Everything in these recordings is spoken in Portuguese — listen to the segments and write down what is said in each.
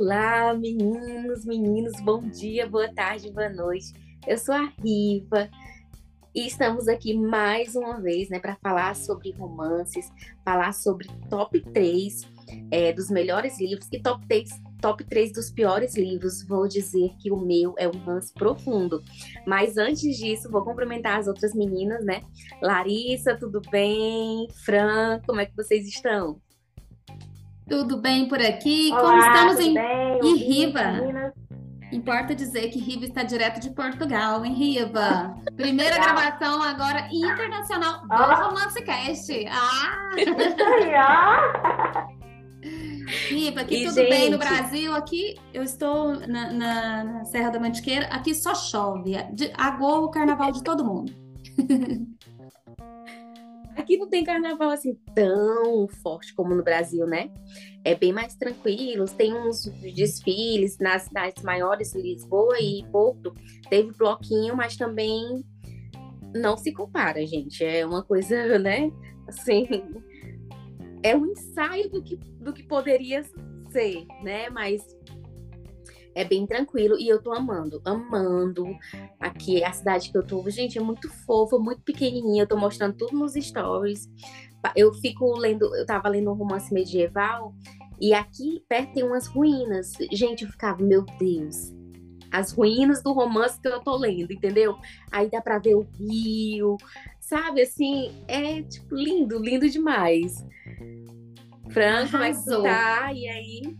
Olá, meninos, meninos, bom dia, boa tarde, boa noite. Eu sou a Riva e estamos aqui mais uma vez, né, para falar sobre romances, falar sobre top 3 é, dos melhores livros e top 3, top 3 dos piores livros. Vou dizer que o meu é um romance profundo. Mas antes disso, vou cumprimentar as outras meninas, né? Larissa, tudo bem? Fran, como é que vocês estão? Tudo bem por aqui? Olá, Como estamos em, bem? em Riva? Importa dizer que Riva está direto de Portugal, em Riva. Primeira gravação agora internacional do Ó. Romance Cast. Ah! Riva, aqui E, tudo bem no gente? Brasil. Aqui eu estou na, na- na Serra da Mantiqueira. Aqui só chove. De- Agou o carnaval de todo mundo. Aqui não tem carnaval assim tão forte como no Brasil, né? É bem mais tranquilo. Tem uns desfiles nas cidades maiores, Lisboa e Porto. Teve bloquinho, mas também não se compara, gente. É uma coisa, né? Assim, é um ensaio do que, do que poderia ser, né? Mas é bem tranquilo e eu tô amando, amando. Aqui, a cidade que eu tô, gente, é muito fofa, muito pequenininha. Eu tô mostrando tudo nos stories. Eu fico lendo, eu tava lendo um romance medieval e aqui perto tem umas ruínas. Gente, eu ficava, meu Deus. As ruínas do romance que eu tô lendo, entendeu? Aí dá pra ver o rio, sabe? Assim, é tipo lindo, lindo demais. Fran, como é que tá? E aí?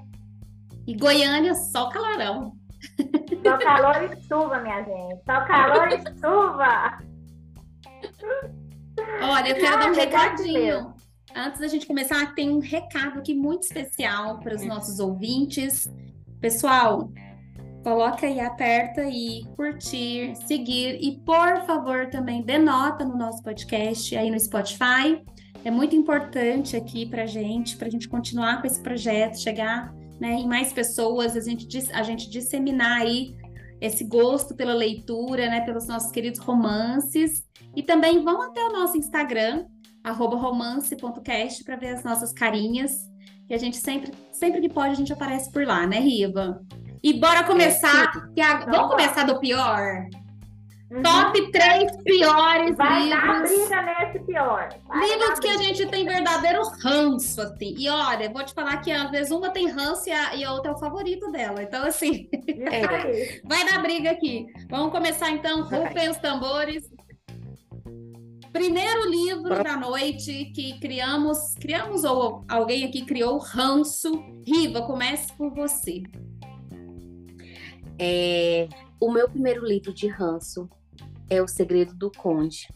E Goiânia, só calorão. Só calor e chuva, minha gente. Só calor e chuva. Olha, eu quero dar um recadinho. Antes da gente começar, tem um recado aqui muito especial para os nossos ouvintes. Pessoal, coloca aí, aperta aí, curtir, seguir e, por favor, também dê nota no nosso podcast aí no Spotify. É muito importante aqui para gente, para a gente continuar com esse projeto, chegar né, em mais pessoas, a gente, a gente disseminar aí esse gosto pela leitura, né, pelos nossos queridos romances. E também vão até o nosso Instagram, romance.cast, para ver as nossas carinhas. Que a gente sempre, sempre que pode, a gente aparece por lá, né, Riva? E bora começar. que a- Então Vamos vai. começar do pior? Uhum. Top 3 piores Vai dar livros. briga nesse pior. Vai Livros que a gente tem verdadeiro ranço, assim. E olha, vou te falar que às vezes uma tem ranço e a, e a outra é o favorito dela. Então, assim, É. vai dar briga aqui. Vamos começar então, rufem os tambores. Primeiro livro da noite que criamos, criamos ou alguém aqui criou ranço. Riva, comece por você. É, o meu primeiro livro de ranço é O Segredo do Conde,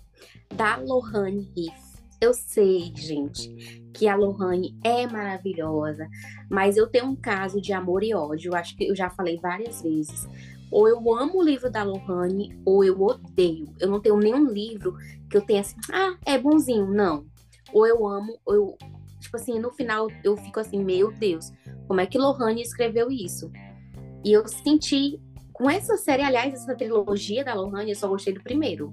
da Lohane Riff. Eu sei, gente, que a Lohane é maravilhosa, mas eu tenho um caso de amor e ódio. Acho que eu já falei várias vezes. Ou eu amo o livro da Lohane, ou eu odeio. Eu não tenho nenhum livro que eu tenha assim, ah, é bonzinho. Não. Ou eu amo, ou eu. Tipo assim, no final eu fico assim, meu Deus, como é que Lohane escreveu isso? E eu senti, com essa série, aliás, essa trilogia da Lohane, eu só gostei do primeiro.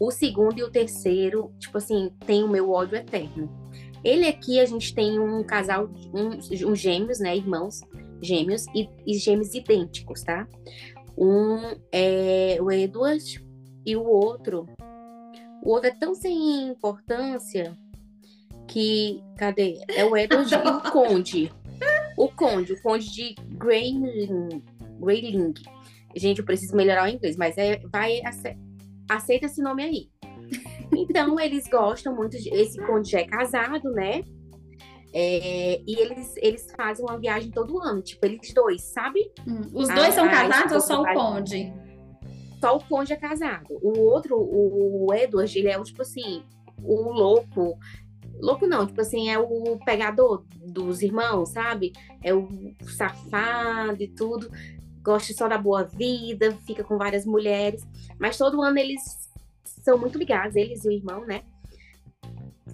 O segundo e o terceiro, tipo assim, tem o meu ódio eterno. Ele aqui, a gente tem um casal, um, um gêmeos, né, irmãos gêmeos, e, e gêmeos idênticos, tá? Um é o Edward e o outro, o outro é tão sem importância que, cadê? É o Edward e o Conde. O Conde, o Conde de Greyling. Greyling. Gente, eu preciso melhorar o inglês, mas é, vai ace- aceita esse nome aí. Então, eles gostam muito de. Esse Conde já é casado, né? É, e eles, eles fazem uma viagem todo ano, tipo, eles dois, sabe? Hum, Os Ah, dois são ah, casados ou só o Conde? Só o Conde é casado. O outro, o Edward, ele é o tipo assim, o louco. Louco não, tipo assim, é o pegador dos irmãos, sabe? É o safado e tudo. Gosta só da boa vida, fica com várias mulheres. Mas todo ano eles são muito ligados, eles e o irmão, né?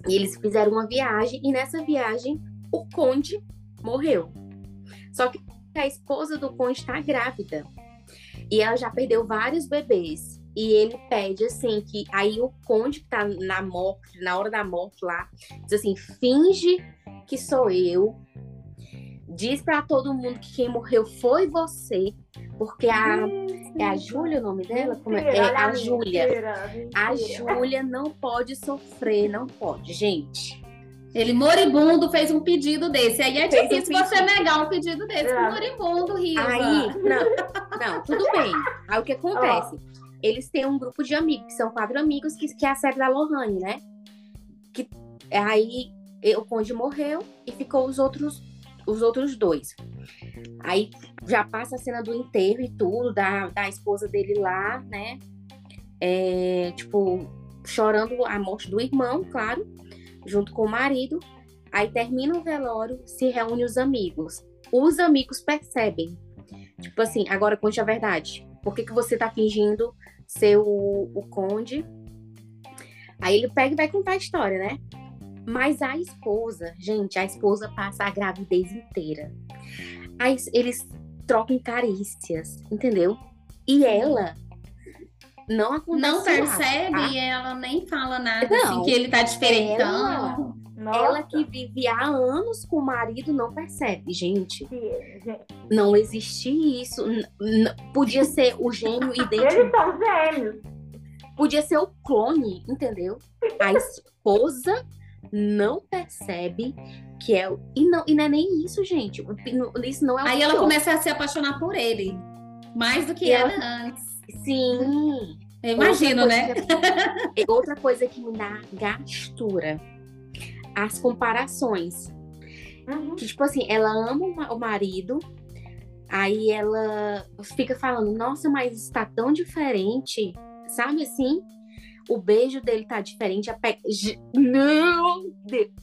E eles fizeram uma viagem, e nessa viagem o conde morreu. Só que a esposa do conde está grávida. E ela já perdeu vários bebês. E ele pede assim que aí o conde que tá na morte, na hora da morte lá, diz assim: finge que sou eu. Diz para todo mundo que quem morreu foi você, porque a é a Júlia o nome dela? Como é? é a Júlia. A Júlia não pode sofrer, não pode, gente. Ele moribundo fez um pedido desse. Aí é difícil um você negar um pedido desse é. moribundo, Riva. Aí, não, não, tudo bem. Aí o que acontece? Oh. Eles têm um grupo de amigos, que são quatro amigos, que, que é a série da Lohane, né? Que, aí o Conde morreu e ficou os outros, os outros dois. Aí já passa a cena do enterro e tudo, da, da esposa dele lá, né? É, tipo, chorando a morte do irmão, claro junto com o marido. Aí termina o velório, se reúne os amigos. Os amigos percebem. Tipo assim, agora conte a verdade. Por que, que você tá fingindo ser o, o conde? Aí ele pega e vai contar a história, né? Mas a esposa, gente, a esposa passa a gravidez inteira. Aí eles trocam carícias, entendeu? E ela não acontece Não percebe nada, tá? e ela nem fala nada assim, não, assim, que ele tá diferentão. Ela, ela, que vive há anos com o marido não percebe, gente. Não existe isso. podia ser o gêmeo idêntico. Eles são gêmeos. Podia ser o clone, entendeu? A esposa não percebe que é. E não, e não é nem isso, gente. Isso não é Aí ela começa a se apaixonar por ele. Mais do que ela, ela antes. Sim. Eu imagino, outra né? Que, outra coisa que me dá gastura. As comparações. Uhum. Que, tipo assim, ela ama o marido, aí ela fica falando, nossa, mas está tão diferente. Sabe assim? O beijo dele tá diferente. A pe... Não!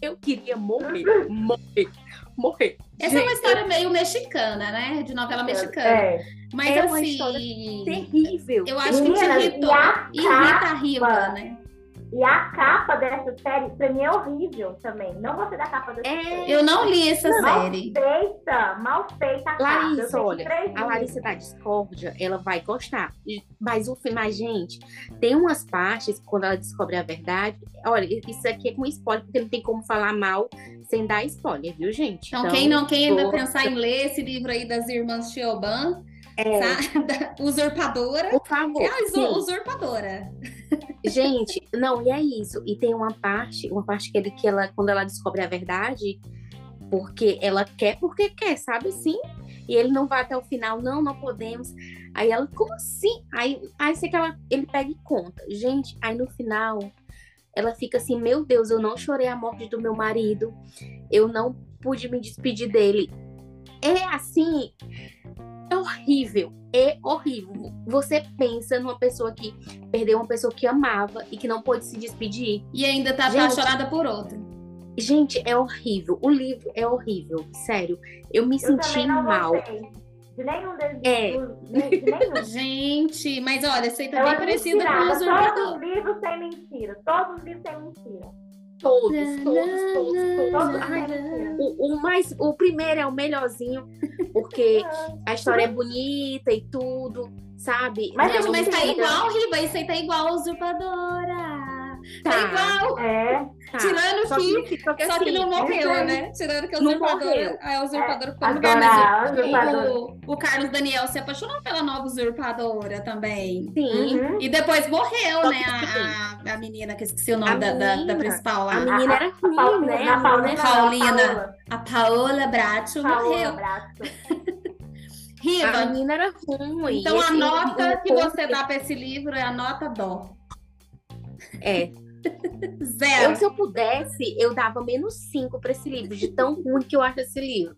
Eu queria morrer. Morrer morrer. Essa Gente, é uma história meio mexicana, né? De novela mexicana. É. Mas é assim. terrível. Eu acho que te irritou. Irrita a Riva, né? E a capa dessa série, pra mim, é horrível também. Não gostei da capa dessa é... série. Eu não li essa mal série. Mal feita, mal feita a Larissa, capa. olha, a Larissa da Discórdia, ela vai gostar. Mas o filme, mas, gente, tem umas partes, quando ela descobre a verdade, olha, isso aqui é com spoiler, porque não tem como falar mal sem dar spoiler, viu, gente? Então, então quem não quem ainda pensar em ler esse livro aí das irmãs Chioban, é. usurpadora. Por favor. É a usurpadora. Gente, não, e é isso. E tem uma parte, uma parte que, ele, que ela, quando ela descobre a verdade, porque ela quer porque quer, sabe assim? E ele não vai até o final, não, não podemos. Aí ela, como assim? Aí, aí sei que ela, ele pega e conta. Gente, aí no final, ela fica assim, meu Deus, eu não chorei a morte do meu marido, eu não pude me despedir dele. É assim, horrível, é horrível. Você pensa numa pessoa que perdeu uma pessoa que amava e que não pôde se despedir. E ainda tá gente, apaixonada por outra. Gente, é horrível. O livro é horrível, sério. Eu me eu senti mal. De nenhum deles. É. De nenhum. Gente, mas olha, você tá bem parecida com o Usurpador. Todos os livros têm mentira. Todos os livros têm mentira. Todos, todos, todos, todos. Ai, o, o, mais, o primeiro é o melhorzinho, porque a história é bonita e tudo, sabe? Mas, gente, mas tá igual, Riba, isso aí tá igual a usurpadora. Tá, tá igual. É. Tá. Tirando só que, que, só que assim, não morreu, é. né? Tirando que a usurpadora, a usurpadora ficou no lugar, mas o, o, Carlos Daniel se apaixonou pela nova usurpadora também. Sim. Uhum. E depois morreu, só né? A, a, menina, que esqueci o nome da, da, da, principal lá. A menina era ruim, né? A Paulina. Paulina. A Paola Bracho morreu. Riva. A menina era ruim. Então a nota que você dá para esse livro é a nota dó. É. Zero. Eu, se eu pudesse, eu dava menos cinco para esse livro, de tão ruim que eu acho esse livro.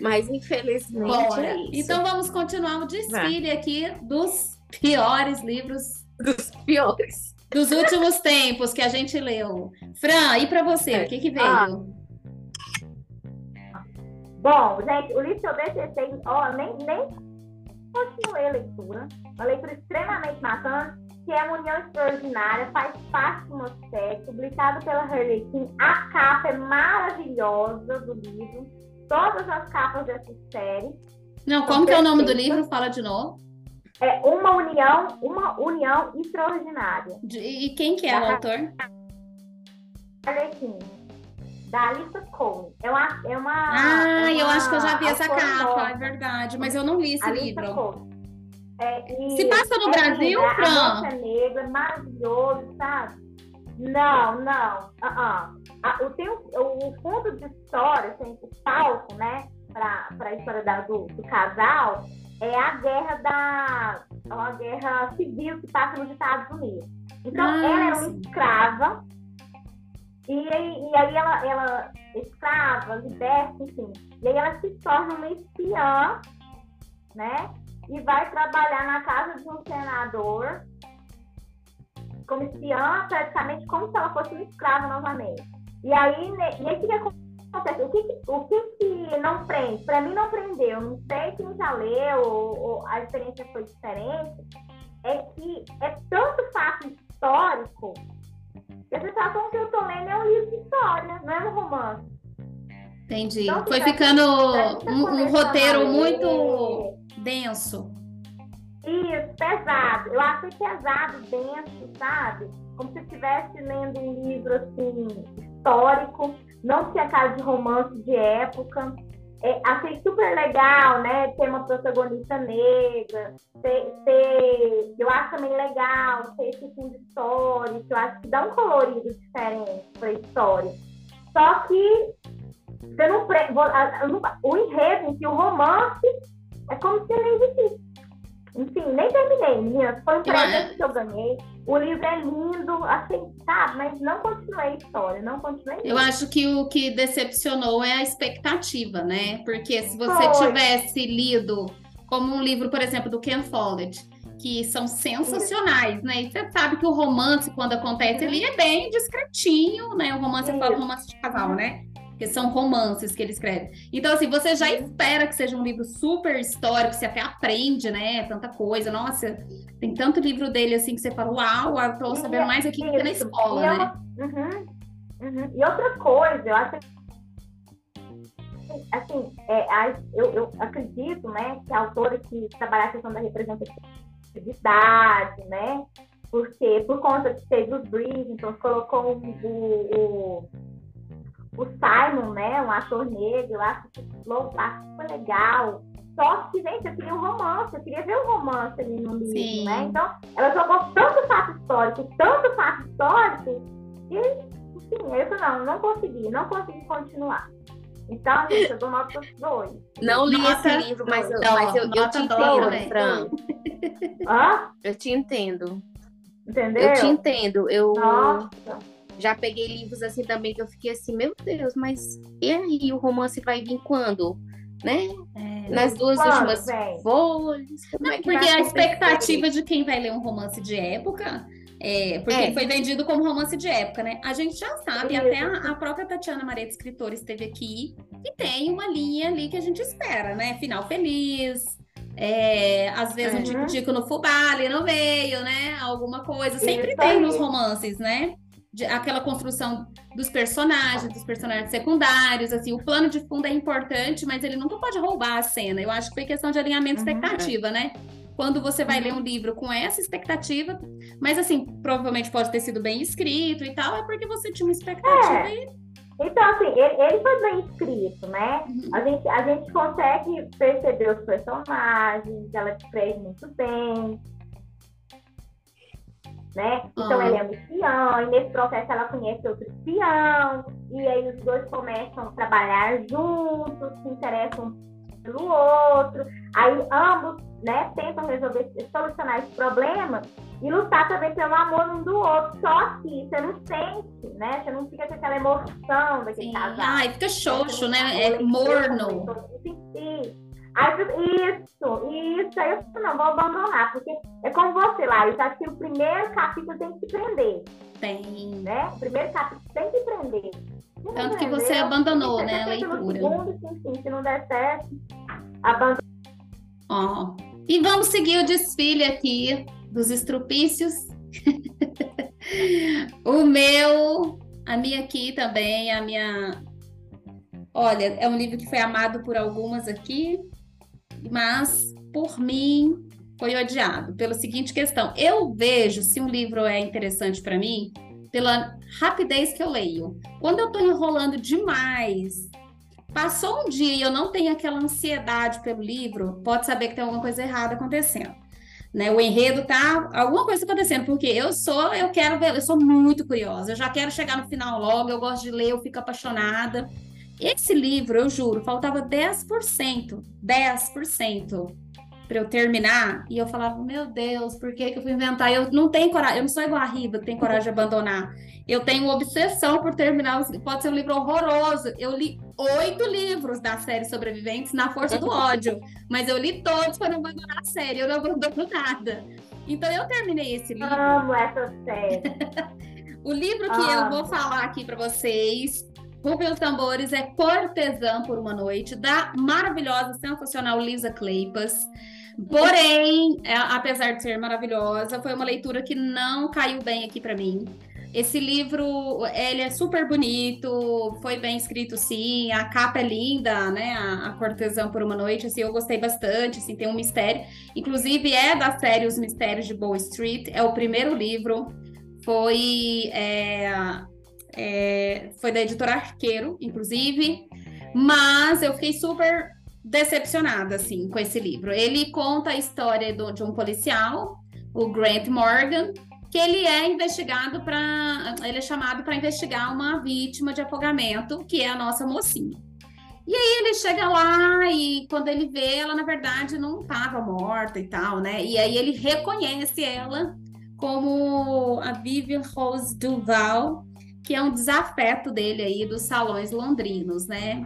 Mas infelizmente Bora. é isso. Então vamos continuar o desfile Vai. aqui dos piores livros. Dos piores. dos últimos tempos que a gente leu. Fran, e para você, o que que veio? Ah. Bom, gente, o livro que eu detestei, ó, nem, nem continuei a leitura. Uma leitura extremamente maçante, que é a União Extraordinária, faz parte de uma série, publicado pela Harlequin. A capa é maravilhosa do livro. Todas as capas dessa série. Não, como que é o nome do livro? Fala de novo. É uma união, uma união extraordinária. De, e quem que é da o autor? Harlequin da Alissa Cole. É uma, é uma. Ah, uma eu acho que eu já vi essa capa, nova. é verdade, mas eu não li esse Alissa livro. Cole. É, Se passa no é Brasil, é, Fran? A Nossa Negra, é maravilhoso, sabe? Não, não. Uh -uh. A, o, tem o, fundo de história, assim, o palco, né, para a história da, do, do, casal, é a guerra da. a guerra civil que passa nos Estados Unidos. Então, ah, ela era uma escrava e, e aí ela, ela escrava, liberta, enfim. E aí ela se torna uma espiã, né? E vai trabalhar na casa de um senador como espiã, praticamente como se ela fosse uma escrava novamente. E aí, e aí o que acontece? O que, o que, que não prende? Para mim não prendeu. Não sei quem já leu ou, ou a experiência foi diferente. É que é tanto fato histórico e a sensação que eu tô lendo é um livro de história, não é um romance. Entendi. Então, Foi ficando um, um roteiro muito denso. Isso, pesado. Eu achei pesado, denso, sabe? Como se estivesse lendo um livro assim, histórico, não tinha cara de romance de época. É, achei super legal, né? Ter uma protagonista negra, ter, ter, eu acho também legal ter esse história, que eu acho que dá um colorido diferente para a história. Só que você não, o enredo si, o romance, é como se nem existisse. Enfim, nem terminei, minha. Foi um presente que eu ganhei. O livro é lindo, assim, sabe? Mas não continuei a história, não continuei. Eu acho que o que decepcionou é a expectativa, né? Porque se você Foi. tivesse lido como um livro, por exemplo, do Ken Follett, que são sensacionais, né? E você sabe que o romance, quando acontece ali, é bem discretinho, né? O romance, eu falo romance de casal, né? Porque são romances que ele escreve. Então, assim, você já espera que seja um livro super histórico, você até aprende, né? Tanta coisa. Nossa, tem tanto livro dele assim que você fala, uau, eu tô sabendo mais aqui que na escola, e né? Uhum, uhum. E outra coisa, eu acho assim, é, eu, eu, acredito, né, que a autora que trabalha a questão da representatividade, né, porque por conta de ser dos então colocou o, o, o Simon, né, um ator negro, eu acho que super legal. Só que, gente, eu queria um romance, eu queria ver um romance ali no livro, Sim. né? Então, ela jogou tanto fato histórico, tanto fato histórico, que, enfim, eu não, não consegui, não consegui continuar. Então, gente, eu dou nota dois. Não li nota esse livro, mas eu, mas eu, eu te entendo, Fran. Hã? Eu te entendo. Entendeu? Eu te entendo. Eu, Nossa já peguei livros assim também que eu fiquei assim, meu Deus, mas e aí o romance vai vir quando? Né? É, Nas duas quando, últimas folhas. Não, é porque a expectativa de quem vai ler um romance de época é, porque é. foi vendido como romance de época, né? A gente já sabe, é. até a, a, própria Tatiana Maria de Escritora esteve aqui e tem uma linha ali que a gente espera, né? Final feliz, é, às vezes uhum. um tico-tico no fubá ali no meio, né? Alguma coisa. Sempre Isso tem aí. nos romances, né? De, aquela construção dos personagens, dos personagens secundários, assim, o plano de fundo é importante, mas ele nunca pode roubar a cena. Eu acho que foi questão de alinhamento uhum, expectativa, é. né? Quando você vai uhum. ler um livro com essa expectativa, mas assim, provavelmente pode ter sido bem escrito e tal, é porque você tinha uma expectativa é. e então, assim, ele, ele, foi bem escrito, né? Uhum. A, gente, a gente consegue perceber os personagens, ela escreve muito bem né? Então, ela é um espião, e nesse processo ela conhece outro espião, e aí os dois começam a trabalhar juntos, se interessam pelo outro, aí ambos, né, tentam resolver, solucionar esse problema e lutar também pelo amor um do outro, só que você não sente, né? Você não fica com aquela emoção daquele Sim. casal. Ai, fica xoxo, né? É morno. Aí, isso, isso, aí eu não vou abandonar, porque é como você lá, eu acho que o primeiro capítulo tem que te prender. Tem. Né? O primeiro capítulo tem que prender. Se Tanto que você abandonou, né, a leitura. Segundo, sim, sim, se não der certo, abandonou. Ó, e vamos seguir o desfile aqui dos estrupícios. o meu, a minha aqui também, a minha. Olha, é um livro que foi amado por algumas aqui, mas por mim foi odiado pela seguinte questão: eu vejo se um livro é interessante para mim pela rapidez que eu leio. Quando eu estou enrolando demais, passou um dia e eu não tenho aquela ansiedade pelo livro, pode saber que tem alguma coisa errada acontecendo. Né, o enredo tá alguma coisa acontecendo, porque eu sou, eu quero ver, eu sou muito curiosa, eu já quero chegar no final logo, eu gosto de ler, eu fico apaixonada. Esse livro, eu juro, faltava 10%, 10% para eu terminar, e eu falava, meu Deus, por que, que eu fui inventar? Eu não tenho coragem, eu não sou igual a Riva, que tem coragem de abandonar. Eu tenho obsessão por terminar, pode ser um livro horroroso. Eu li oito livros da série Sobreviventes na força do ódio, mas eu li todos para não abandonar a série, eu não abandono nada. Então eu terminei esse livro. Amo essa série. o livro que eu vou falar aqui para vocês Rubem os Tambores é Cortesã por uma Noite, da maravilhosa, sensacional Lisa Kleypas. Porém, é, apesar de ser maravilhosa, foi uma leitura que não caiu bem aqui para mim. Esse livro, ele é super bonito, foi bem escrito sim, a capa é linda, né? A, a Cortesã por uma Noite, assim, eu gostei bastante, assim, tem um mistério. Inclusive, é da série Os Mistérios de Bow Street, é o primeiro livro, foi... É, é, foi da editora Arqueiro, inclusive, mas eu fiquei super decepcionada, assim, com esse livro. Ele conta a história do, de um policial, o Grant Morgan, que ele é investigado para. Ele é chamado para investigar uma vítima de afogamento, que é a nossa mocinha. E aí ele chega lá e quando ele vê, ela na verdade não estava morta e tal, né? E aí ele reconhece ela como a Vivian Rose Duval, que é um desafeto dele aí dos salões londrinos, né?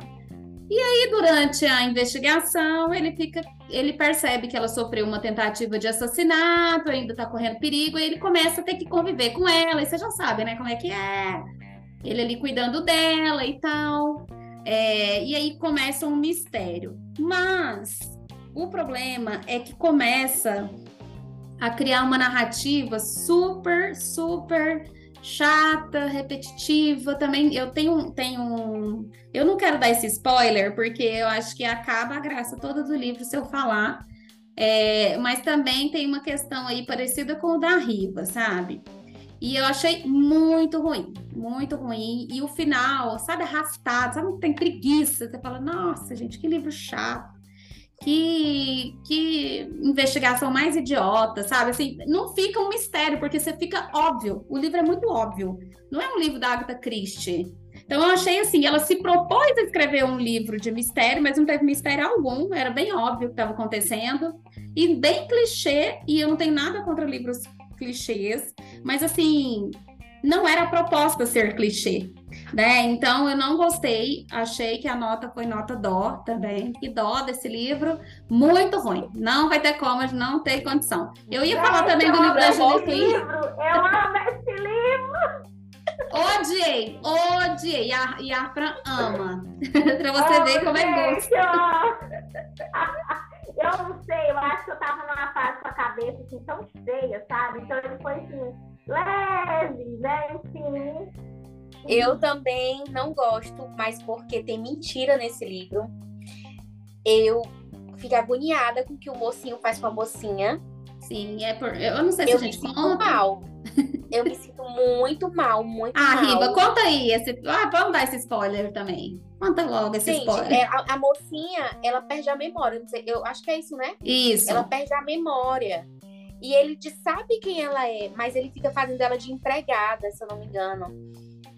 E aí, durante a investigação, ele fica, ele percebe que ela sofreu uma tentativa de assassinato, ainda tá correndo perigo, e ele começa a ter que conviver com ela, e você já sabe, né, como é que é. Ele ali cuidando dela e tal. É, e aí começa um mistério. Mas o problema é que começa a criar uma narrativa super, super chata, repetitiva. Também eu tenho, tenho. Eu não quero dar esse spoiler, porque eu acho que acaba a graça toda do livro se eu falar. É, mas também tem uma questão aí parecida com o da Riva, sabe? E eu achei muito ruim, muito ruim. E o final, sabe, arrastado, sabe, tem preguiça. Você fala, nossa, gente, que livro chato que, que investigação mais idiota, sabe? Assim, não fica um mistério, porque você fica óbvio. O livro é muito óbvio. Não é um livro da Agatha Christie. Então eu achei assim, ela se propôs a escrever um livro de mistério, mas não teve mistério algum, era bem óbvio o que estava acontecendo, e bem clichê, e eu não tenho nada contra livros clichês, mas assim, não era a proposta ser clichê né? Então eu não gostei, achei que a nota foi nota dó também, que dó desse livro, muito ruim. Não vai ter como, não tem condição. Eu ia falar também do livro da Julie livro, Eu amo esse livro. Odiei, odiei. E a, e a Fran ama. pra você oh, ver como é gosto. Eu não sei, eu acho que eu tava numa fase com a cabeça assim, tão cheia, sabe? Então ele foi assim, leve, né? Enfim. Eu também não gosto, mas porque tem mentira nesse livro. Eu fico agoniada com o que o mocinho faz com a mocinha. Sim, é por. Eu não sei se eu a gente me sinto conta. mal. Eu me sinto muito mal, muito ah, mal. Ah, Riba, conta aí. Esse... Ah, vamos dar esse spoiler também. Conta logo esse Gente, spoiler. É, a, a, mocinha, ela perde a memória. Não sei, eu acho que é isso, né? Isso. Ela perde a memória. E ele sabe quem ela é, mas ele fica fazendo ela de empregada, se eu não me engano.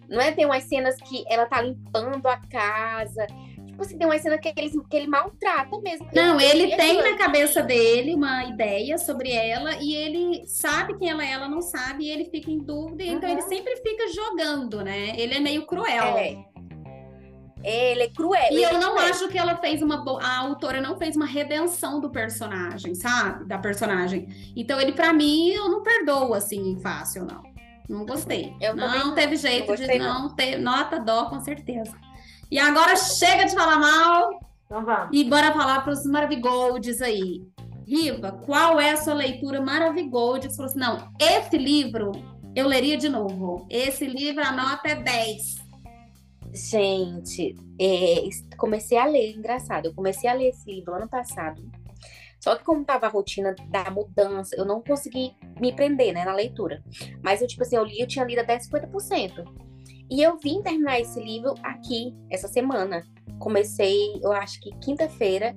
Não é? Tem umas cenas que ela tá limpando a casa. Tipo assim, tem uma cena que ele, que ele maltrata mesmo. Não, ele, ele tem na cabeça dele uma ideia sobre ela e ele sabe quem ela é, ela não sabe, e ele fica em dúvida, uhum. então ele sempre fica jogando, né? Ele é meio cruel. É. ele é cruel. E eu é não cruel. acho que ela fez uma bo- a autora não fez uma redenção do personagem, sabe? Da personagem. Então ele pra mim eu não perdoo assim fácil não. Não gostei. Eu também não não. teve jeito Não de gostei, não ter nota dó com certeza. E agora chega de falar mal Então vamos. e bora falar para os Maravigolds aí. Riva, qual é a sua leitura Maravigold? Você falou assim, não, esse livro eu leria de novo. Esse livro a nota é 10. Gente, é, comecei a ler, engraçado. Eu comecei a ler esse livro ano passado. Só que como tava a rotina da mudança, eu não consegui me prender, né, na leitura. Mas eu, tipo assim, eu li, eu tinha lido até 50%. E eu vim terminar esse livro aqui, essa semana. Comecei, eu acho que quinta-feira.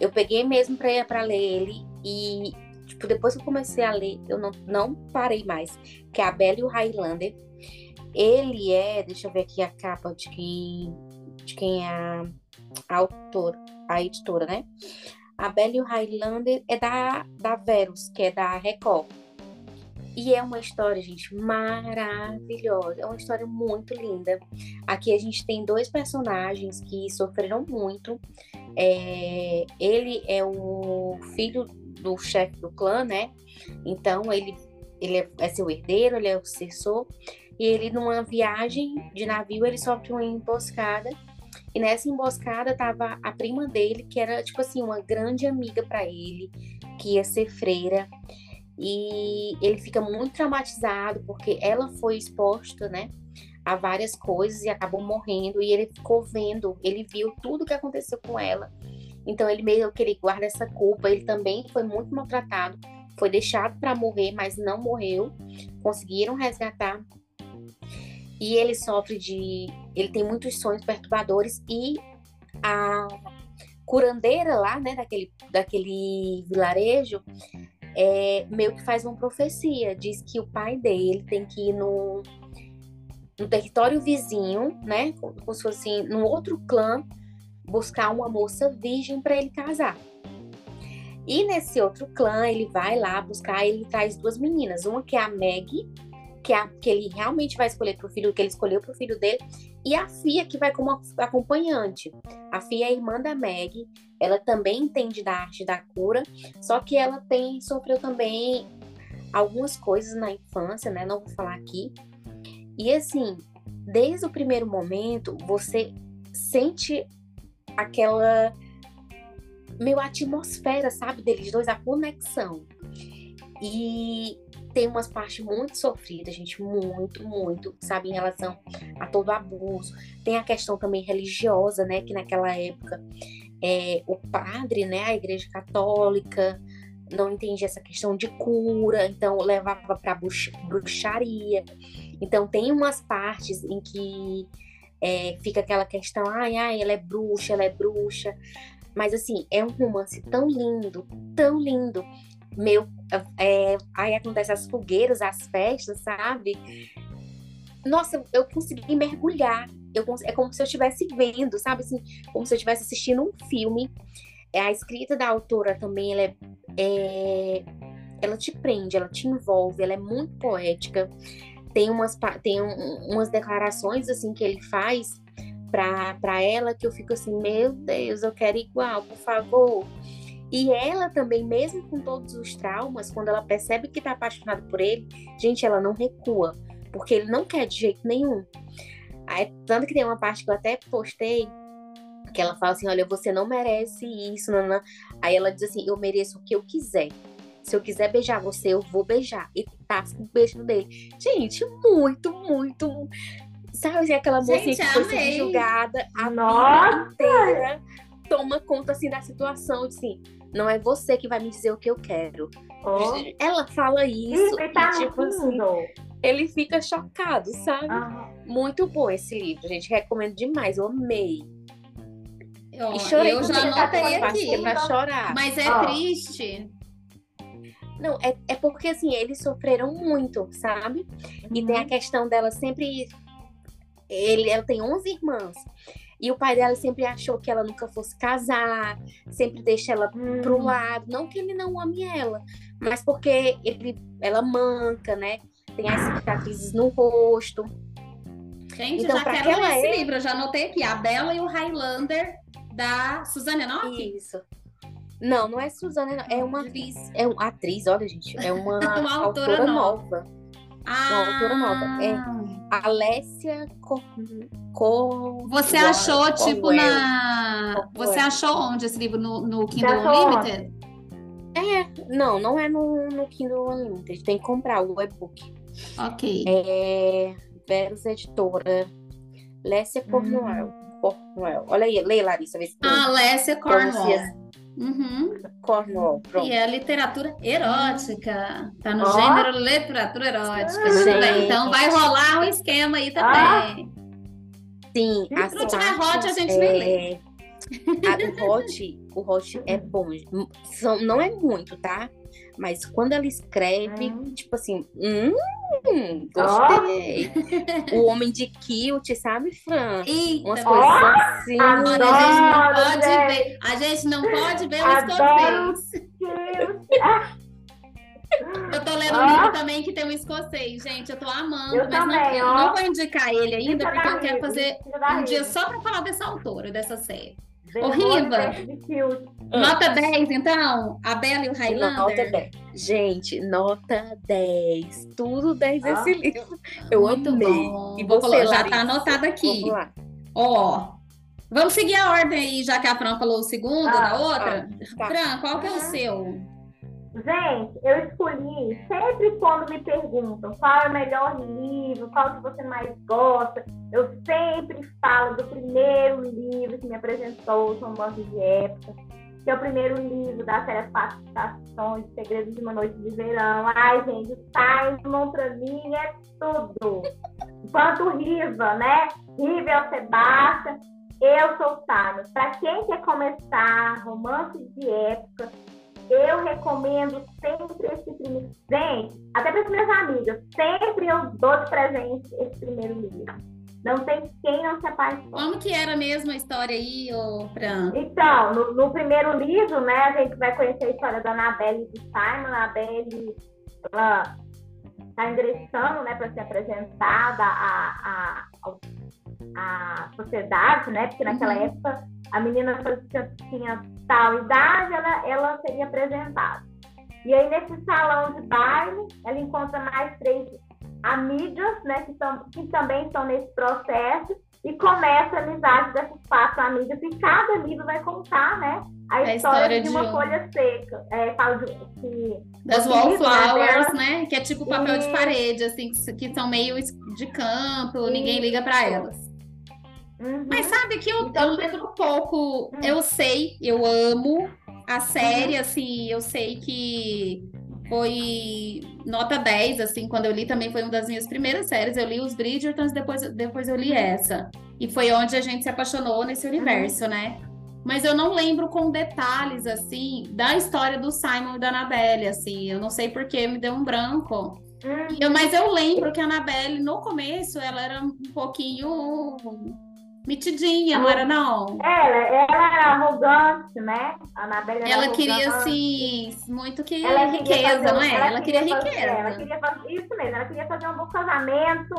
Eu peguei mesmo pra, pra ler ele. E, tipo, depois que eu comecei a ler, eu não, não parei mais. Que é a Bela e o Highlander. Ele é, deixa eu ver aqui a capa de quem, de quem é a, a autora, a editora, né? A Bela e o Highlander é da, da Verus, que é da Record. E é uma história, gente, maravilhosa. É uma história muito linda. Aqui a gente tem dois personagens que sofreram muito. É, ele é o filho do chefe do clã, né? Então ele, ele é, é seu herdeiro, ele é o sucessor. E ele, numa viagem de navio, ele sofre uma emboscada. E nessa emboscada tava a prima dele, que era, tipo assim, uma grande amiga para ele, que ia ser freira. E ele fica muito traumatizado, porque ela foi exposta, né, a várias coisas e acabou morrendo. E ele ficou vendo, ele viu tudo que aconteceu com ela. Então ele meio que ele guarda essa culpa. Ele também foi muito maltratado, foi deixado para morrer, mas não morreu. Conseguiram resgatar e ele sofre de. Ele tem muitos sonhos perturbadores e a curandeira lá, né, daquele, daquele vilarejo, é, meio que faz uma profecia. Diz que o pai dele tem que ir no, no território vizinho, né, como se fosse assim, no outro clã, buscar uma moça virgem para ele casar. E nesse outro clã, ele vai lá buscar, ele traz duas meninas, uma que é a Meg, que, a, que ele realmente vai escolher pro filho, que ele escolheu pro filho dele, e a Fia, que vai como acompanhante. A Fia é irmã da Meg, ela também entende da arte da cura, só que ela tem, sofreu também algumas coisas na infância, né? Não vou falar aqui. E assim, desde o primeiro momento, você sente aquela meio atmosfera, sabe, deles dois, a conexão. E tem umas partes muito sofridas, gente, muito, muito, sabe, em relação a todo abuso. Tem a questão também religiosa, né, que naquela época é, o padre, né, a igreja católica não entendia essa questão de cura, então levava para bruxaria. Então tem umas partes em que é, fica aquela questão, ai, ai, ela é bruxa, ela é bruxa. Mas assim, é um romance tão lindo, tão lindo. Meu, é, aí acontece as fogueiras, as festas, sabe? Nossa, eu consegui mergulhar. Eu, é como se eu estivesse vendo, sabe? Assim, como se eu estivesse assistindo um filme. É, a escrita da autora também, ela é, é, ela te prende, ela te envolve, ela é muito poética. Tem umas, tem um, umas declarações assim que ele faz para ela que eu fico assim, meu Deus, eu quero igual, por favor. E ela também, mesmo com todos os traumas, quando ela percebe que tá apaixonada por ele, gente, ela não recua, porque ele não quer de jeito nenhum. Aí, tanto que tem uma parte que eu até postei, que ela fala assim, olha, você não merece isso, não, não. Aí ela diz assim, eu mereço o que eu quiser. Se eu quiser beijar você, eu vou beijar. E tasca um beijo dele. Gente, muito, muito, Sabe assim, aquela mocinha Gente, que foi amei. subjugada a Nossa! vida inteira toma conta assim da situação, assim, não é você que vai me dizer o que eu quero. Oh. Ela fala isso Ih, tá e, tipo assim, ele fica chocado, sabe? Aham. Muito bom esse livro, gente. Recomendo demais, eu amei. Ó, E chorei eu já tá? anotei é aqui. pra chorar. Mas é Ó. triste. Não, é, é porque assim, eles sofreram muito, sabe? E tem a Uhum. questão dela sempre. Ele, ela tem 11 irmãs. E o pai dela sempre achou que ela nunca fosse casar, sempre deixa ela Hum. pro lado. Não que ele não ame ela, mas porque ele, ela manca, né? Tem as cicatrizes no rosto. Gente, Então, já quero ler aquela esse livro. Eu já anotei aqui. A Bela e o Highlander, da Suzane Nock. Isso. Não, não é Suzana, não. É uma atriz. É uma atriz, olha, gente. É uma, Uma autora autora nova. nova. Ah, autora nova, é. Alessia Cor... Cor... Você achou, tipo, na. Você achou onde esse livro? No, no Kindle Unlimited? É, não, não é no, no Kindle Unlimited. Tem que comprar o e-book. Ok. É Verus Editora. Lécia Cornwell. Cornwell. Olha aí, leia, Larissa. Vê se tem. A Alessia Cornwell. Uhum. Cornwell, pronto. E é literatura erótica. Tá no Ó. gênero literatura erótica. Bem. Então vai rolar um esquema aí também. Sim, as Se não tiver hot, a gente nem é... a- o hot, o hot é bom. São, não é muito, tá? Mas quando ela escreve, Hum. tipo assim, hum, gostei. o homem de kilt, sabe, Fran? Eita, Umas mas coisas assim. agora a gente não pode gente. ver. A gente não pode ver o escocês. Eu tô lendo um Ah. livro também que tem um escocês, gente. Eu tô amando, Eu mas não, também, ó. não vou indicar ele ainda, porque eu quero fazer um dia só pra falar dessa autora, dessa série. Demônio Riva. Ah. Nota 10, então? A Bela e o Nota Highlander? 10. Gente, nota 10. Tudo 10 Ah. esse livro. Eu Muito amei. bom. E Vou você, colo- já Larissa? tá anotado aqui. Vamos lá. Ó, vamos seguir a ordem aí, já que a Fran falou o segundo, Ah, da outra. tá. Fran, qual que é o Ah. seu? Gente, eu escolhi, sempre quando me perguntam qual é o melhor livro, qual que você mais gosta, eu sempre falo do primeiro livro que me apresentou, os romances de época, que é o primeiro livro da série Quatro Segredos de uma Noite de Verão. Ai, gente, o Simon pra mim é tudo. Enquanto Riva, né? Riva é o Sebastião, eu sou o Simon. Pra quem quer começar romance de época, eu recomendo sempre esse primeiro. Gente, até para as minhas amigas, sempre eu dou de presente esse primeiro livro. Não tem quem não se apaixone. Como que era mesmo a história aí, ô Fran? Então, no, no primeiro livro, né, a gente vai conhecer a história da Anabelle e do Simon. A Anabelle está ingressando né, para ser apresentada à, à, ao- à sociedade, né? Porque naquela Uhum. época a menina tinha, tinha tal idade, ela, ela seria apresentada. E aí, nesse salão de baile, ela encontra mais três amigas, né, que, são, que também estão nesse processo, e começa a amizade dessas quatro amigas, e cada livro vai contar, né, a, A história, história de de uma um. folha seca. É, fala de, que, Das wallflowers, né? Que é tipo papel de Isso. parede, assim, que, que são meio de campo, ninguém liga Isso. elas. Uhum. Mas sabe que eu, Então, eu lembro um pouco, Hum. eu sei, eu amo a Uhum. série, assim, eu sei que foi nota 10, assim, quando eu li também foi uma das minhas primeiras séries, eu li os Bridgertons, depois, depois eu li essa. E foi onde a gente se apaixonou nesse universo, né? Mas eu não lembro com detalhes, assim, da história do Simon e da Annabelle, assim, eu não sei porque me deu um branco. Uhum. Eu- mas eu lembro que a Annabelle, no começo, ela era um pouquinho mitidinha, não era não? Ela, ela era arrogante, né? A Anabelle era Ela queria, assim, muito que Ela queria riqueza, fazer- não é? Ela, queria, fazer- riqueza. Ela queria fazer, isso mesmo, ela queria fazer um bom casamento,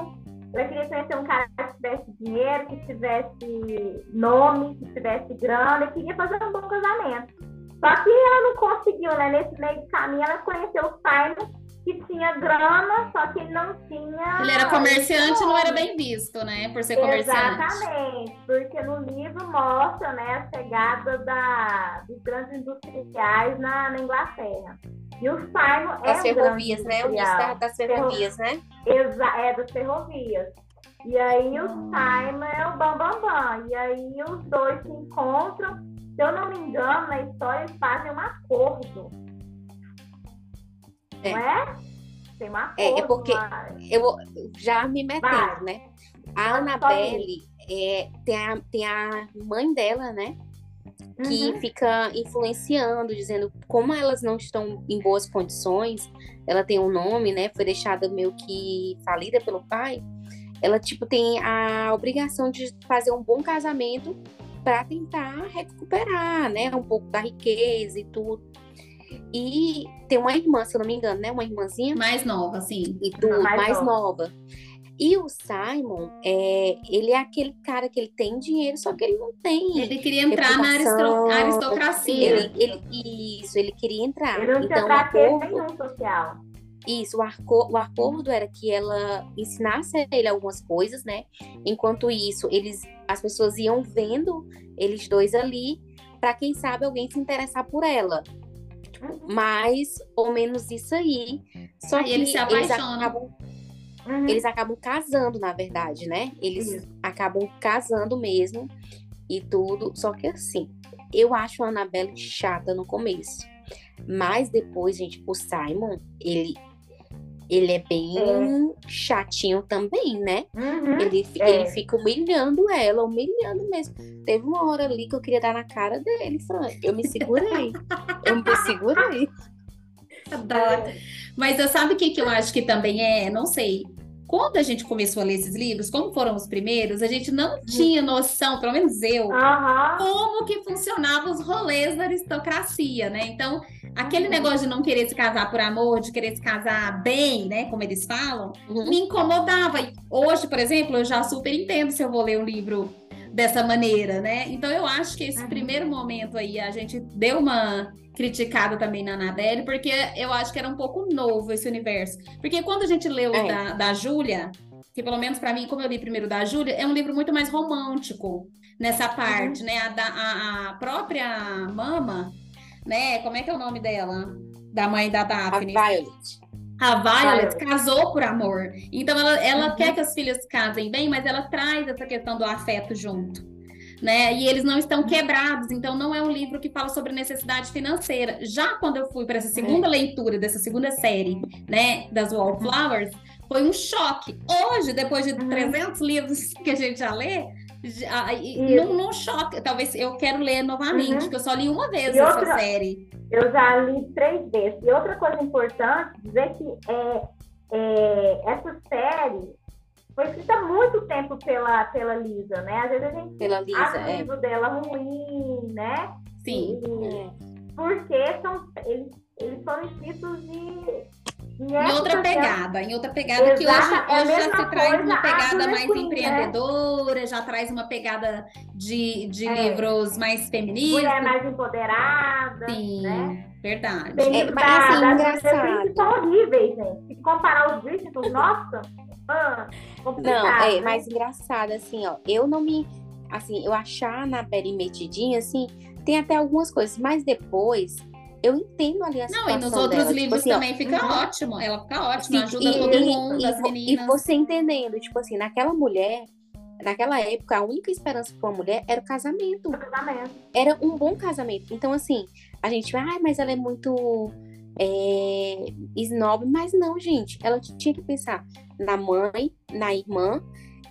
ela queria conhecer um cara que tivesse dinheiro, que tivesse nome, que tivesse grana, e queria fazer um bom casamento. Só que ela não conseguiu, né? Nesse meio de caminho, ela conheceu o Simon, que tinha grana, só que ele não tinha. Ele era comerciante e não era bem visto, né? Por ser comerciante. Exatamente, porque no livro mostra né, a chegada da, dos grandes industriais na, na Inglaterra. E o Simon é Das ferrovias, né? O da- das ferrovias, né? Exa é das ferrovias. E aí o Ah. Simon é o Bambambam. Bam, Bam. E aí os dois se encontram. Se eu não me engano, na história eles fazem um acordo. É. Não é? Tem um acordo. É, é porque- lá. Eu já me metendo, Vai. né? A Pode Annabelle é, tem, a, tem a mãe dela, né? Que Uhum. fica influenciando, dizendo como elas não estão em boas condições, ela tem um nome, né? Foi deixada meio que falida pelo pai. Ela, tipo, tem a obrigação de fazer um bom casamento para tentar recuperar, né? Um pouco da riqueza e tudo. E tem uma irmã, se eu não me engano, né? Uma irmãzinha Mais nova, assim. e tudo, mais mais, nova. nova. E o Simon, é, ele é aquele cara que ele tem dinheiro, só que ele não tem. Ele queria entrar na aristo aristocracia. Ele, ele, isso, ele queria entrar. Ele não tinha então, quê acordo, nenhum social. isso, o, arco, o acordo era que ela ensinasse a ele algumas coisas, né? Enquanto isso, eles, as pessoas iam vendo eles dois ali, para quem sabe alguém se interessar por ela. Mais ou menos isso aí. Só Aí que eles se eles apaixonam. acabam Uhum. eles acabam casando, na verdade, né? Eles Isso. acabam casando mesmo e tudo. Só que assim, eu acho a Annabelle chata no começo. Mas depois, gente, o Simon, ele, ele é bem chatinho também, né? Uhum. Ele, É. ele fica humilhando ela, humilhando mesmo. Teve uma hora ali que eu queria dar na cara dele, Fran. Eu me segurei. eu me segurei. Adoro. Mas eu sabe o que, que eu acho que também é? Não sei. Quando a gente começou a ler esses livros, como foram os primeiros, a gente não tinha noção, pelo menos eu, Aham. como que funcionavam os rolês da aristocracia, né? Então, aquele negócio de não querer se casar por amor, de querer se casar bem, né? Como eles falam, Uhum. me incomodava. E Hoje, por exemplo, eu já super entendo se eu vou ler um livro dessa maneira, né? Então, eu acho que esse Uhum. primeiro momento aí, a gente deu uma criticada também na Anabelle, porque eu acho que era um pouco novo esse universo. Porque quando a gente leu É. da, da Júlia, que pelo menos para mim, como eu li primeiro da Júlia, é um livro muito mais romântico nessa parte, né? A, da- a- a própria mama, né? Como é que é o nome dela? Da mãe da A Daphne. Violet. A Violet Violet. casou por amor. Então ela, ela Uhum. quer que as filhas casem bem, mas ela traz essa questão do afeto junto. Né? E eles não estão quebrados, então não é um livro que fala sobre necessidade financeira. Já quando eu fui para essa segunda leitura dessa segunda série, né, das Wallflowers, foi um choque. Hoje, depois de Uhum. 300 livros que a gente já lê, já, não, não choque. Talvez eu quero ler novamente, Uhum. porque eu só li uma vez E essa outra- série. Eu já li três vezes. E outra coisa importante, dizer que é, é, essa série foi escrita há muito tempo pela, pela Lisa, né? Às vezes a gente Pela Lisa, acha o é. livro dela ruim, né? Sim. E- porque são, eles, eles foram escritos de, em outra né? pegada, em outra pegada que hoje, é hoje já se traz uma pegada mais Quinn, né? empreendedora, já traz uma pegada de, de É. livros mais feministas. Mulher mais empoderada, Sim, né? verdade. Tem É, mas da, assim, engraçado. São horríveis, gente. Se comparar os Bridgerton, nossa, ah, Não, é né? mais engraçado, assim, ó. Eu não me. Assim, eu achar a Anabelle metidinha, assim, tem até algumas coisas, mas depois eu entendo ali a Não, situação e nos outros dela. livros tipo assim, ó, também fica uhum. ótimo. Ela fica ótima, Assim, ajuda e- todo e- mundo, e as meninas. E você entendendo, tipo assim, naquela mulher, naquela época, a única esperança para uma mulher era o casamento. Casamento. Era um bom casamento. Então, assim, a gente vai, ah, mas ela é muito é, snob. Mas não, gente. Ela tinha que pensar na mãe, na irmã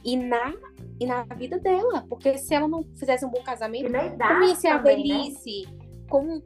e na, e na vida dela. Porque se ela não fizesse um bom casamento, como ia ser a também, né? Como,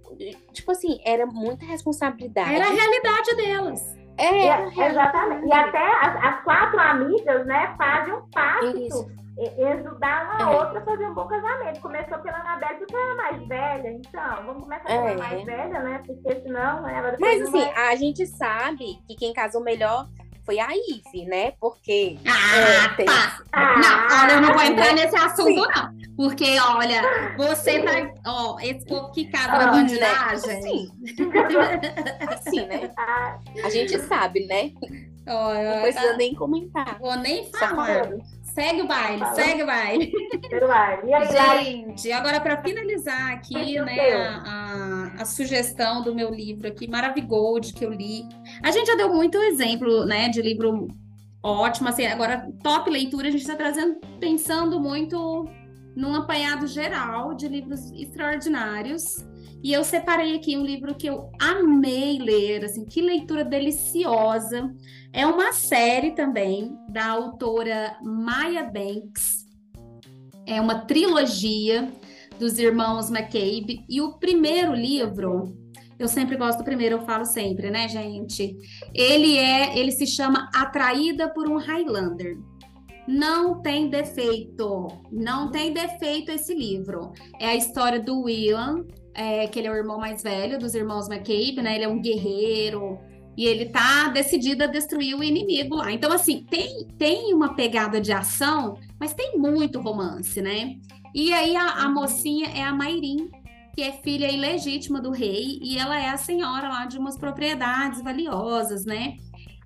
tipo assim, era muita responsabilidade. Era a realidade delas. É, E, era é, exatamente. E até as, as quatro amigas, né, fazem um pacto Isso. e, e ajudar uma É. outra a fazer um bom casamento. Começou pela Anabelle porque ela era mais velha, então vamos começar pela É. mais velha, né? Porque senão né, ela depois Mas assim, vai- a gente sabe que quem casou melhor foi a Ivy, né? Porque Ah, É, tem-! Ah, Não, olha, eu não vou entrar né? nesse assunto, não. Porque, olha, você tá. Ó, esse povo que casa na Ah, bandidagem. assim, assim, né? ah, A gente sabe, né? Ó, Não precisa tá- nem comentar. Vou nem Só falar. falando. Segue o baile, Fala. segue o baile. pelo ar. E aí, Gente, agora para finalizar aqui, né, a, a, a sugestão do meu livro aqui, Maravigold, que eu li. A gente já deu muito exemplo, né, de livro ótimo, assim, agora top leitura, a gente está trazendo, pensando muito num apanhado geral de livros extraordinários. E eu separei aqui um livro que eu amei ler, assim, que leitura deliciosa. É uma série também da autora Maya Banks. É uma trilogia dos irmãos McCabe. E o primeiro livro, eu sempre gosto do primeiro, eu falo sempre, né, gente? Ele é, ele se chama Atraída por um Highlander. Não tem defeito, não tem defeito esse livro. É a história do Willan, é, que ele é o irmão mais velho dos irmãos McCabe, né? Ele é um guerreiro, E ele tá decidido a destruir o inimigo lá. Então, assim, tem, tem uma pegada de ação, mas tem muito romance, né? E aí a, a mocinha é a Mairim, que é filha ilegítima do rei, e ela é a senhora lá de umas propriedades valiosas, né?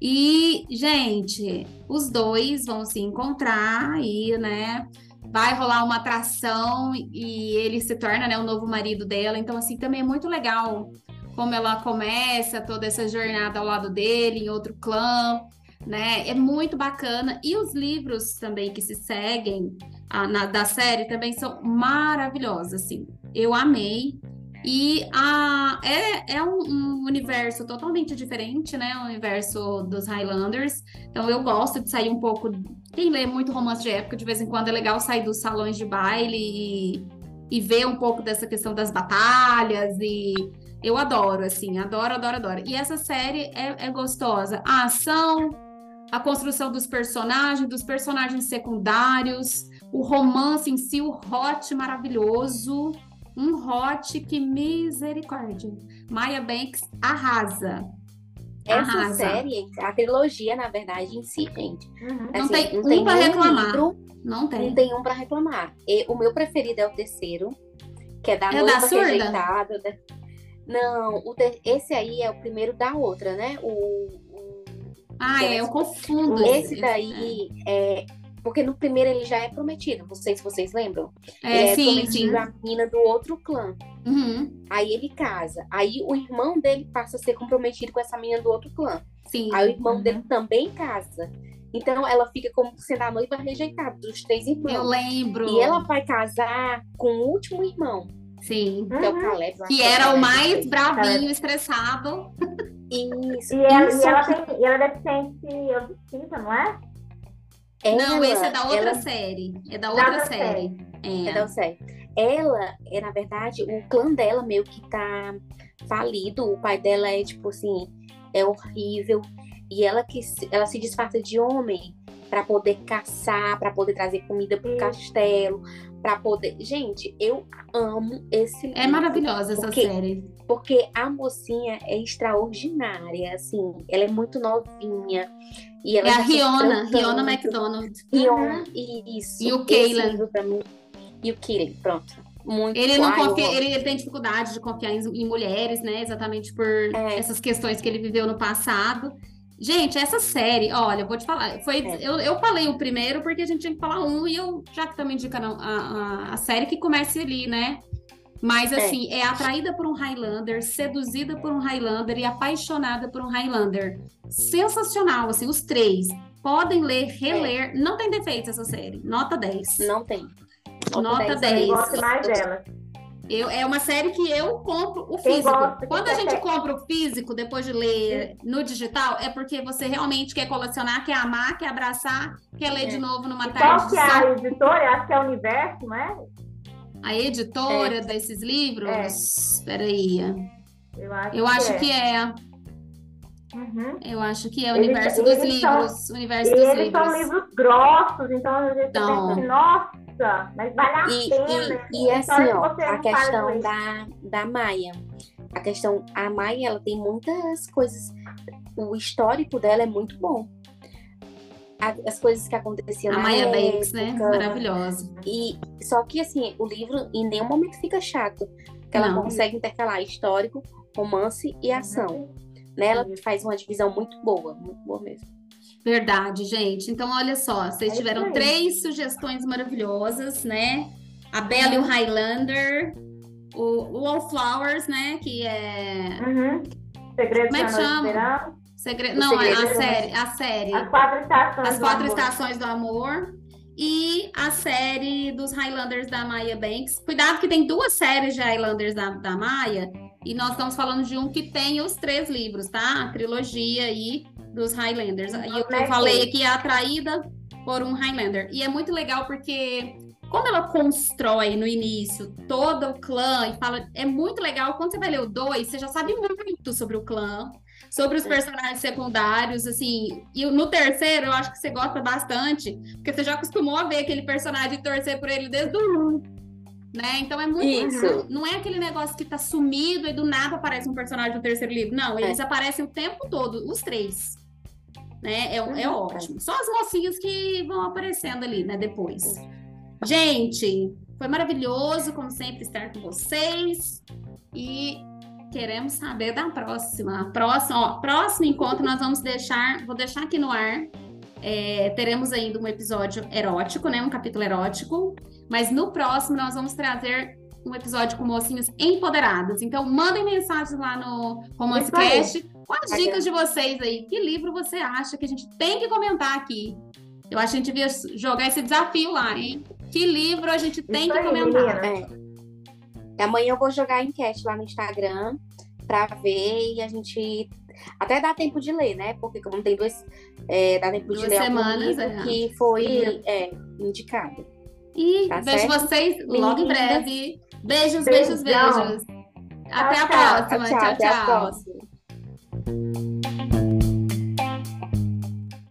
E, gente, os dois vão se encontrar aí, né? Vai rolar uma atração e ele se torna, né, o novo marido dela. Então, assim, também é muito legal como ela começa toda essa jornada ao lado dele, em outro clã, né? É muito bacana. E os livros também que se seguem a, na, da série também são maravilhosos, assim. Eu amei. E a, é, é um, um, universo totalmente diferente, né? O universo dos Highlanders. Então eu gosto de sair um pouco. Quem lê muito romance de época, de vez em quando é legal sair dos salões de baile e, e ver um pouco dessa questão das batalhas e eu adoro, assim, adoro, adoro, adoro. E essa série é, é gostosa. A ação, a construção dos personagens, dos personagens secundários, o romance em si, o hot maravilhoso. Um hot que misericórdia. Maya Banks arrasa. Essa arrasa. série, a trilogia, na verdade, em si, gente. Uhum. Assim, não tem não um tem pra reclamar. Livro, não tem. Não tem um pra reclamar. E, o meu preferido é o terceiro, que é da é noiva da rejeitada. Não, ter... esse aí é o primeiro da outra, né? O, o... Ah, é, eu confundo. Esse daí é. é. Porque no primeiro ele já é prometido, não sei se vocês lembram. É, é sim, prometido sim. a menina do outro clã. Uhum. Aí ele casa. Aí o irmão dele passa a ser comprometido com essa menina do outro clã. Sim. Aí o irmão uhum. dele também casa. Então ela fica como sendo a noiva rejeitada dos três irmãos. Eu lembro. E ela vai casar com o último irmão. Sim. Que é o Caleb. Que era o mais bravinho, estressado. Isso. E ela, e ela, tem, e ela é deficiente auditiva, não é? Ela, não, esse é da outra ela... série. É da outra, da série. série. É. é da série. Ela, é, na verdade, o clã dela meio que tá falido. O pai dela é, tipo assim, é horrível. E ela que ela se disfarça de homem para poder caçar, para poder trazer comida pro castelo, para poder. Gente, eu amo esse livro. É maravilhosa essa porque, série. Porque a mocinha é extraordinária, assim, ela é muito novinha. E ela é a Riona, Riona McDonald. Riona, uhum. isso. E o Kaylan. E o Kaylan, pronto. Muito ele não confia, ele, ele, tem dificuldade de confiar em, em mulheres, né? Exatamente por é. essas questões que ele viveu no passado. Gente, essa série, olha, eu vou te falar, foi, é. eu, eu falei o primeiro porque a gente tinha que falar um, e eu já que também indica a, a, a série que comece ali, né? Mas é. assim, é. é atraída por um Highlander, seduzida por um Highlander e apaixonada por um Highlander. Sensacional, assim, os três. Podem ler, reler. É. Não tem defeitos essa série. Nota 10. Não tem. Nota, Nota 10. 10. Eu gosto mais dela. Eu, é uma série que eu compro o físico. Quando a gente compra o físico, depois de ler no digital, é porque você realmente quer colecionar, quer amar, quer abraçar, quer ler é. de novo numa e tarde. Qual que é a editora? Acho que é o Universo, não é? A editora é. desses livros? É. Peraí. Eu acho, eu acho que é. é. Uhum. Eu acho que é o universo dos livros. São, universo dos eles livros. são livros grossos, então a gente então, pensa, nossa, mas vale a e, pena. E, e assim, ó, a questão da, da Maia. A questão, a Maia, ela tem muitas coisas. O histórico dela é muito bom. As coisas que aconteciam a na Maia época, Banks, né? Maravilhosa. E só que assim, o livro em nenhum momento fica chato, porque ela Não. consegue intercalar histórico, romance e ação. Uhum. Né? Ela faz uma divisão muito boa, muito boa mesmo. Verdade, gente. Então, olha só, vocês é tiveram três sugestões maravilhosas, né? A Bella e o Highlander, o, Wallflowers, né? Que é. Uhum. Segredo Como é que chama? Segre... Não, é a série, a série. As quatro estações. As quatro do estações do amor. E a série dos Highlanders da Maya Banks. Cuidado que tem duas séries de Highlanders da, da Maya. E nós estamos falando de um que tem os três livros, tá? A trilogia aí dos Highlanders. E o que eu falei aqui é atraída por um Highlander. E é muito legal porque quando ela constrói no início todo o clã e fala, é muito legal. Quando você vai ler o 2, você já sabe muito sobre o clã, sobre os personagens secundários, assim. E no terceiro, eu acho que você gosta bastante, porque você já acostumou a ver aquele personagem e torcer por ele desde o 1. né? Então é muito. Isso. Não é aquele negócio que tá sumido e do nada aparece um personagem do terceiro livro. Não, eles aparecem o tempo todo, os três. Né? É, é Uhum. ótimo. Só as mocinhas que vão aparecendo ali, né? Depois. Gente, foi maravilhoso, como sempre, estar com vocês. E queremos saber da próxima. A próxima, ó, próximo encontro nós vamos deixar, vou deixar aqui no ar. É, teremos ainda um episódio erótico, né? Um capítulo erótico. Mas no próximo nós vamos trazer um episódio com mocinhos empoderados. Então mandem mensagens lá no Romance Isso aí. Cast com as dicas de vocês aí. Que livro você acha que a gente tem que comentar aqui? Eu acho que a gente devia jogar esse desafio lá, hein? Que livro a gente tem Isso que aí, comentar? menina. É. Amanhã eu vou jogar a enquete lá no Instagram pra ver e a gente. Até dá tempo de ler, né? Porque como tem dois. É, dá tempo de Duas ler algum semanas, é. que foi é, indicado. E Tá vejo certo? vocês logo em Meninas. breve. Beijos, beijos, beijos. Até a próxima. Tchau, tchau.